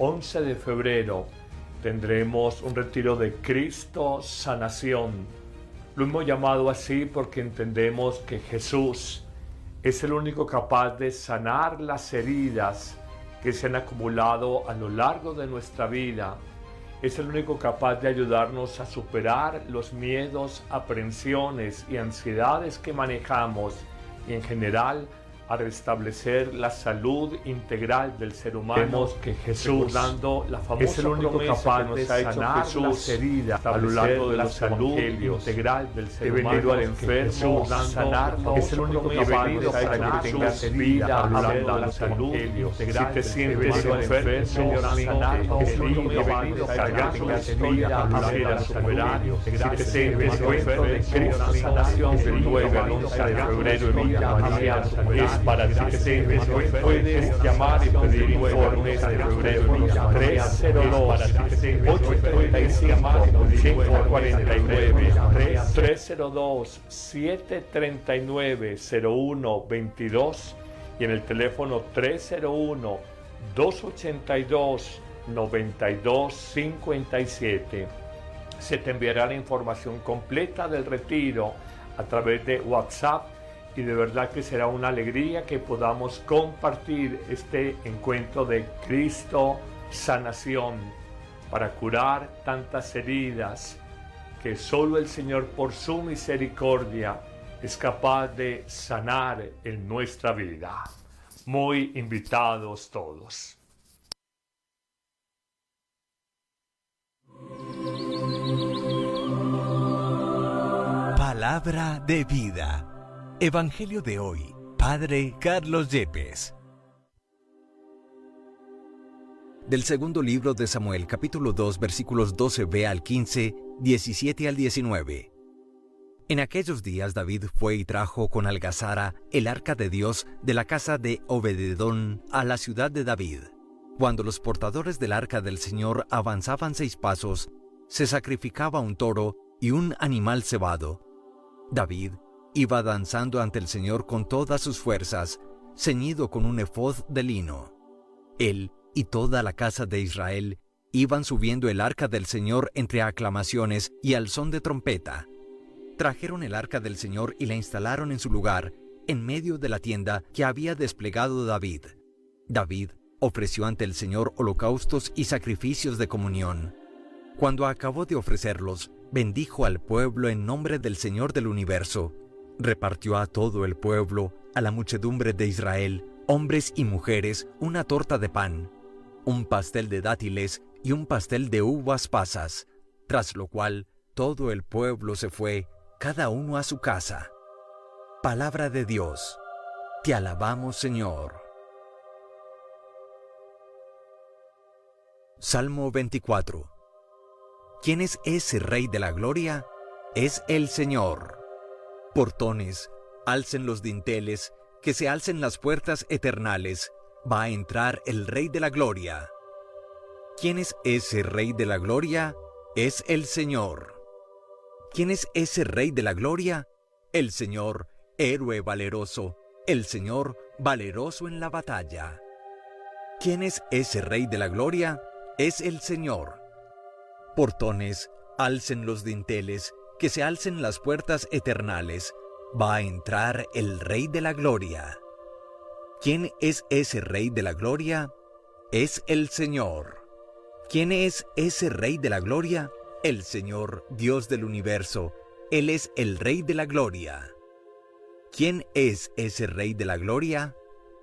11 de febrero tendremos un retiro de Cristo Sanación. Lo hemos llamado así porque entendemos que Jesús es el único capaz de sanar las heridas que se han acumulado a lo largo de nuestra vida. Es el único capaz de ayudarnos a superar los miedos, aprensiones y ansiedades que manejamos y en general a restablecer la salud integral del ser humano. Vemos que Jesús dando la famosa es el único capaz de sanar Jesús, las heridas a lo largo de la la salud integral del ser He humano. venido al enfermo, sanarlo. la Es el único capaz de sanar que tengas vida a lo largo de la los salud integral Si te del sientes ser humano. enfermo, Señor, sanarlo. es el único He capaz venido de sanar a la la. Si te sientes sientes enfermo de enfermo, Cristo sanación del 9 al 11 de febrero en Villa María es para que enfermo. Puedes llamar y pedir informes de febrero en Villa María 302 835 549 302 739 0122 y en el teléfono 301 282 9257 se te enviará la información completa del retiro a través de WhatsApp y de verdad que será una alegría que podamos compartir este encuentro de Cristo sanación para curar tantas heridas que solo el Señor por su misericordia es capaz de sanar en nuestra vida. Muy invitados todos. Palabra de vida. Evangelio de hoy. Padre Carlos Yepes. Del segundo libro de Samuel, capítulo 2, versículos 12b al 15, 17 al 19. En aquellos días David fue y trajo con Algazara el arca de Dios de la casa de Obededón a la ciudad de David. Cuando los portadores del arca del Señor avanzaban seis pasos, se sacrificaba un toro y un animal cebado. David iba danzando ante el Señor con todas sus fuerzas, ceñido con un efod de lino. Él y toda la casa de Israel iban subiendo el arca del Señor entre aclamaciones y al son de trompeta. Trajeron el arca del Señor y la instalaron en su lugar, en medio de la tienda que había desplegado David. David ofreció ante el Señor holocaustos y sacrificios de comunión. Cuando acabó de ofrecerlos, bendijo al pueblo en nombre del Señor del universo. Repartió a todo el pueblo, a la muchedumbre de Israel, hombres y mujeres, una torta de pan, un pastel de dátiles y un pastel de uvas pasas, tras lo cual todo el pueblo se fue, cada uno a su casa. Palabra de Dios. Te alabamos, Señor. Salmo 24. ¿Quién es ese Rey de la Gloria? Es el Señor. Portones, alcen los dinteles, que se alcen las puertas eternales. Va a entrar el Rey de la Gloria. ¿Quién es ese Rey de la Gloria? Es el Señor. ¿Quién es ese Rey de la Gloria? El Señor, héroe valeroso, el Señor, valeroso en la batalla. ¿Quién es ese Rey de la Gloria? Es el Señor. Portones, alcen los dinteles, que se alcen las puertas eternales. Va a entrar el Rey de la Gloria. ¿Quién es ese Rey de la Gloria? Es el Señor. ¿Quién es ese Rey de la Gloria? El Señor, Dios del universo. Él es el Rey de la Gloria. ¿Quién es ese Rey de la Gloria?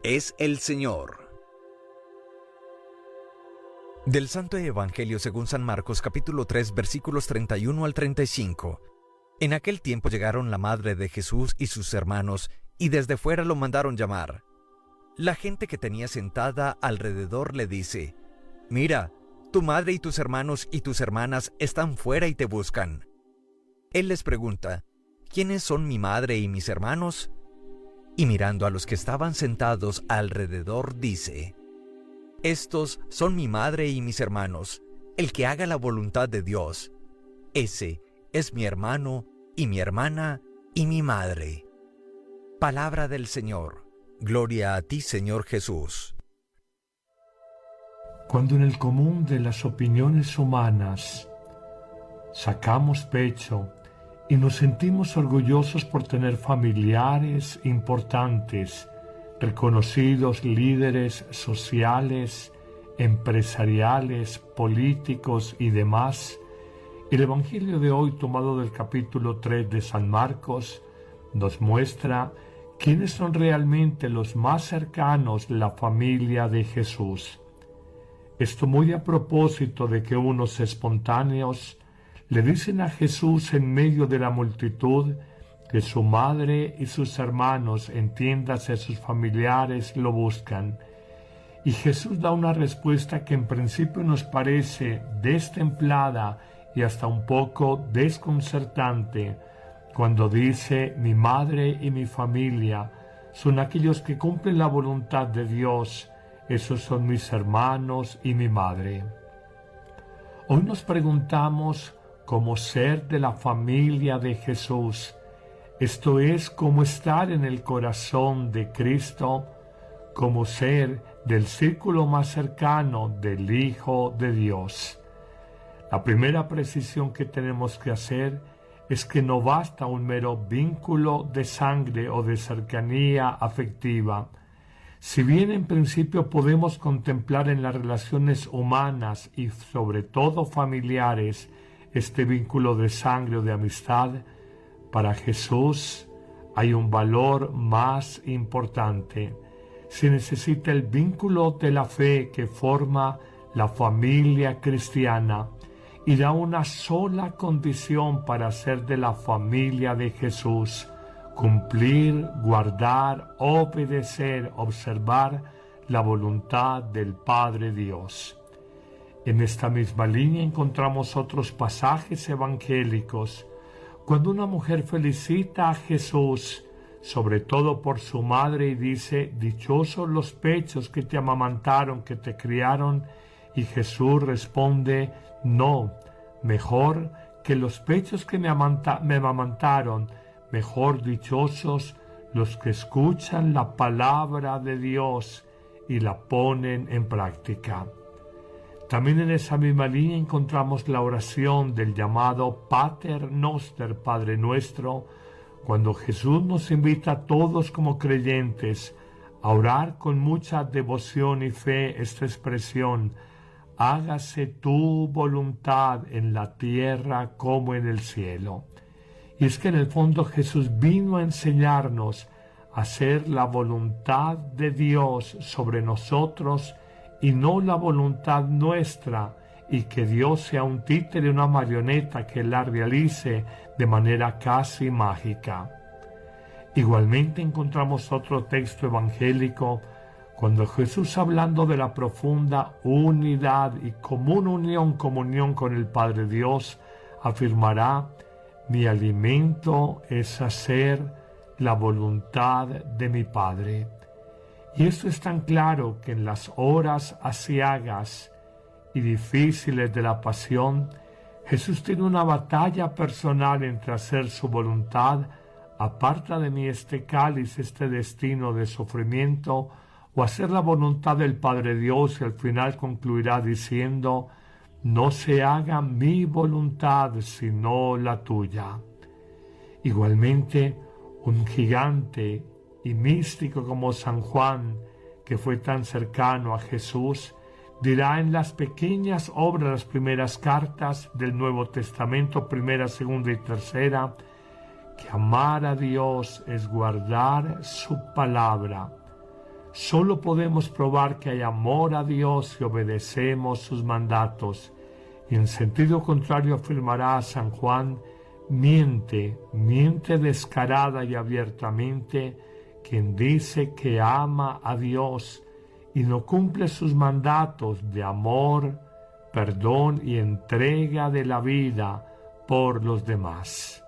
Es el Señor. Del Santo Evangelio según San Marcos capítulo 3 versículos 31 al 35. En aquel tiempo llegaron la madre de Jesús y sus hermanos, y desde fuera lo mandaron llamar. La gente que tenía sentada alrededor le dice, Mira, tu madre y tus hermanos y tus hermanas están fuera y te buscan. Él les pregunta, ¿quiénes son mi madre y mis hermanos? Y mirando a los que estaban sentados alrededor, dice, Estos son mi madre y mis hermanos, el que haga la voluntad de Dios. Ese es mi hermano y mi hermana y mi madre. Palabra del Señor. Gloria a ti, Señor Jesús. Cuando en el común de las opiniones humanas sacamos pecho y nos sentimos orgullosos por tener familiares importantes, reconocidos líderes sociales, empresariales, políticos y demás, el Evangelio de hoy, tomado del capítulo 3 de San Marcos, nos muestra quiénes son realmente los más cercanos la familia de Jesús. Esto muy a propósito de que unos espontáneos le dicen a Jesús en medio de la multitud que su madre y sus hermanos, entiéndase sus familiares, lo buscan. Y Jesús da una respuesta que en principio nos parece destemplada y hasta un poco desconcertante, cuando dice, mi madre y mi familia son aquellos que cumplen la voluntad de Dios, esos son mis hermanos y mi madre. Hoy nos preguntamos cómo ser de la familia de Jesús, esto es como estar en el corazón de Cristo, como ser del círculo más cercano del Hijo de Dios. La primera precisión que tenemos que hacer es que no basta un mero vínculo de sangre o de cercanía afectiva. Si bien en principio podemos contemplar en las relaciones humanas y sobre todo familiares este vínculo de sangre o de amistad, para Jesús hay un valor más importante. Se necesita el vínculo de la fe que forma la familia cristiana y da una sola condición para ser de la familia de Jesús, cumplir, guardar, obedecer, observar la voluntad del Padre Dios. En esta misma línea encontramos otros pasajes evangélicos. Cuando una mujer felicita a Jesús, sobre todo por su madre, y dice, dichosos los pechos que te amamantaron, que te criaron, y Jesús responde, no, mejor que los pechos que me, me amamantaron, mejor dichosos los que escuchan la palabra de Dios y la ponen en práctica. También en esa misma línea encontramos la oración del llamado Pater Noster, Padre Nuestro, cuando Jesús nos invita a todos como creyentes a orar con mucha devoción y fe esta expresión, hágase tu voluntad en la tierra como en el cielo. Y es que en el fondo Jesús vino a enseñarnos a hacer la voluntad de Dios sobre nosotros y no la voluntad nuestra, y que Dios sea un títere, una marioneta que la realice de manera casi mágica. Igualmente encontramos otro texto evangélico cuando Jesús hablando de la profunda unidad y común unión, comunión con el Padre Dios, afirmará, mi alimento es hacer la voluntad de mi Padre. Y esto es tan claro que en las horas asiagas y difíciles de la pasión, Jesús tiene una batalla personal entre hacer su voluntad, aparta de mí este cáliz, este destino de sufrimiento, o hacer la voluntad del Padre Dios y al final concluirá diciendo, no se haga mi voluntad sino la tuya. Igualmente, un gigante y místico como San Juan, que fue tan cercano a Jesús, dirá en las pequeñas obras, las primeras cartas del Nuevo Testamento, primera, segunda y tercera, que amar a Dios es guardar su palabra Solo podemos probar que hay amor a Dios si obedecemos sus mandatos. Y en sentido contrario afirmará San Juan, miente, miente descarada y abiertamente quien dice que ama a Dios y no cumple sus mandatos de amor, perdón y entrega de la vida por los demás.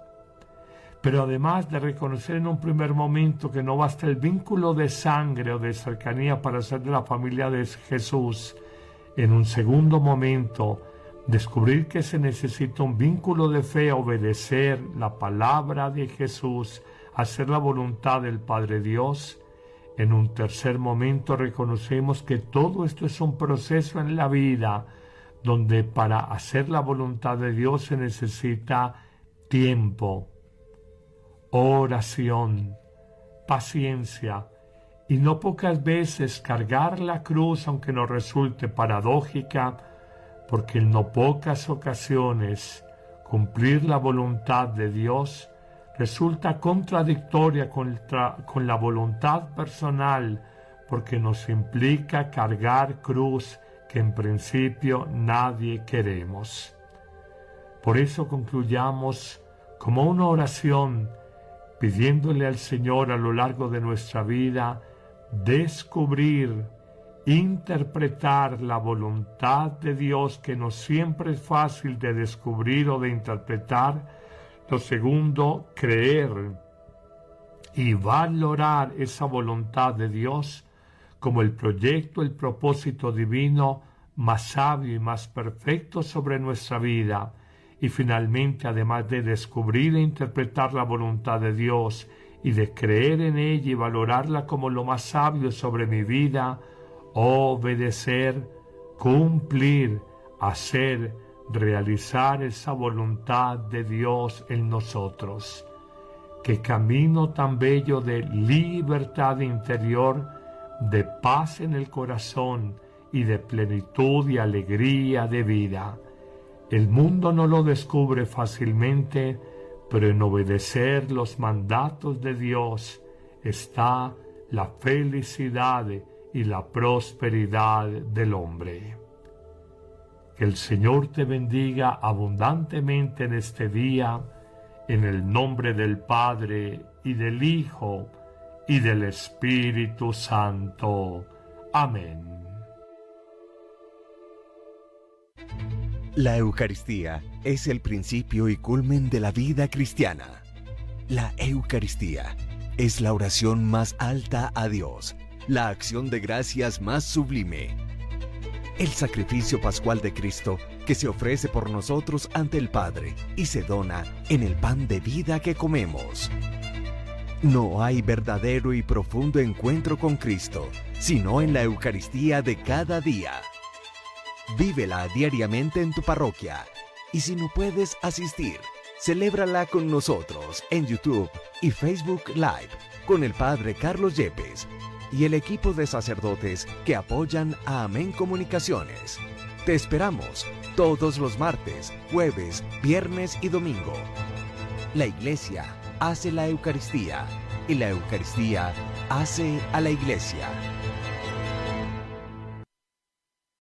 Pero además de reconocer en un primer momento que no basta el vínculo de sangre o de cercanía para ser de la familia de Jesús, en un segundo momento descubrir que se necesita un vínculo de fe, obedecer la palabra de Jesús, hacer la voluntad del Padre Dios, En un tercer momento reconocemos que todo esto es un proceso en la vida donde para hacer la voluntad de Dios se necesita tiempo, oración, paciencia y no pocas veces cargar la cruz aunque nos resulte paradójica, porque en no pocas ocasiones cumplir la voluntad de Dios resulta contradictoria con la voluntad personal porque nos implica cargar cruz que en principio nadie queremos. Por eso concluyamos como una oración pidiéndole al Señor a lo largo de nuestra vida descubrir, interpretar la voluntad de Dios que no siempre es fácil de descubrir o de interpretar. Lo segundo, creer y valorar esa voluntad de Dios como el proyecto, el propósito divino más sabio y más perfecto sobre nuestra vida. Y finalmente, además de descubrir e interpretar la voluntad de Dios y de creer en ella y valorarla como lo más sabio sobre mi vida, obedecer, cumplir, hacer, realizar esa voluntad de Dios en nosotros. Qué camino tan bello de libertad interior, de paz en el corazón y de plenitud y alegría de vida. El mundo no lo descubre fácilmente, pero en obedecer los mandatos de Dios está la felicidad y la prosperidad del hombre. Que el Señor te bendiga abundantemente en este día, en el nombre del Padre y del Hijo y del Espíritu Santo. Amén. La Eucaristía es el principio y culmen de la vida cristiana. La Eucaristía es la oración más alta a Dios, la acción de gracias más sublime. El sacrificio pascual de Cristo que se ofrece por nosotros ante el Padre y se dona en el pan de vida que comemos. No hay verdadero y profundo encuentro con Cristo, sino en la Eucaristía de cada día. Vívela diariamente en tu parroquia y si no puedes asistir, celébrala con nosotros en YouTube y Facebook Live con el Padre Carlos Yepes y el equipo de sacerdotes que apoyan a Amén Comunicaciones. Te esperamos todos los martes, jueves, viernes y domingo. La Iglesia hace la Eucaristía y la Eucaristía hace a la Iglesia.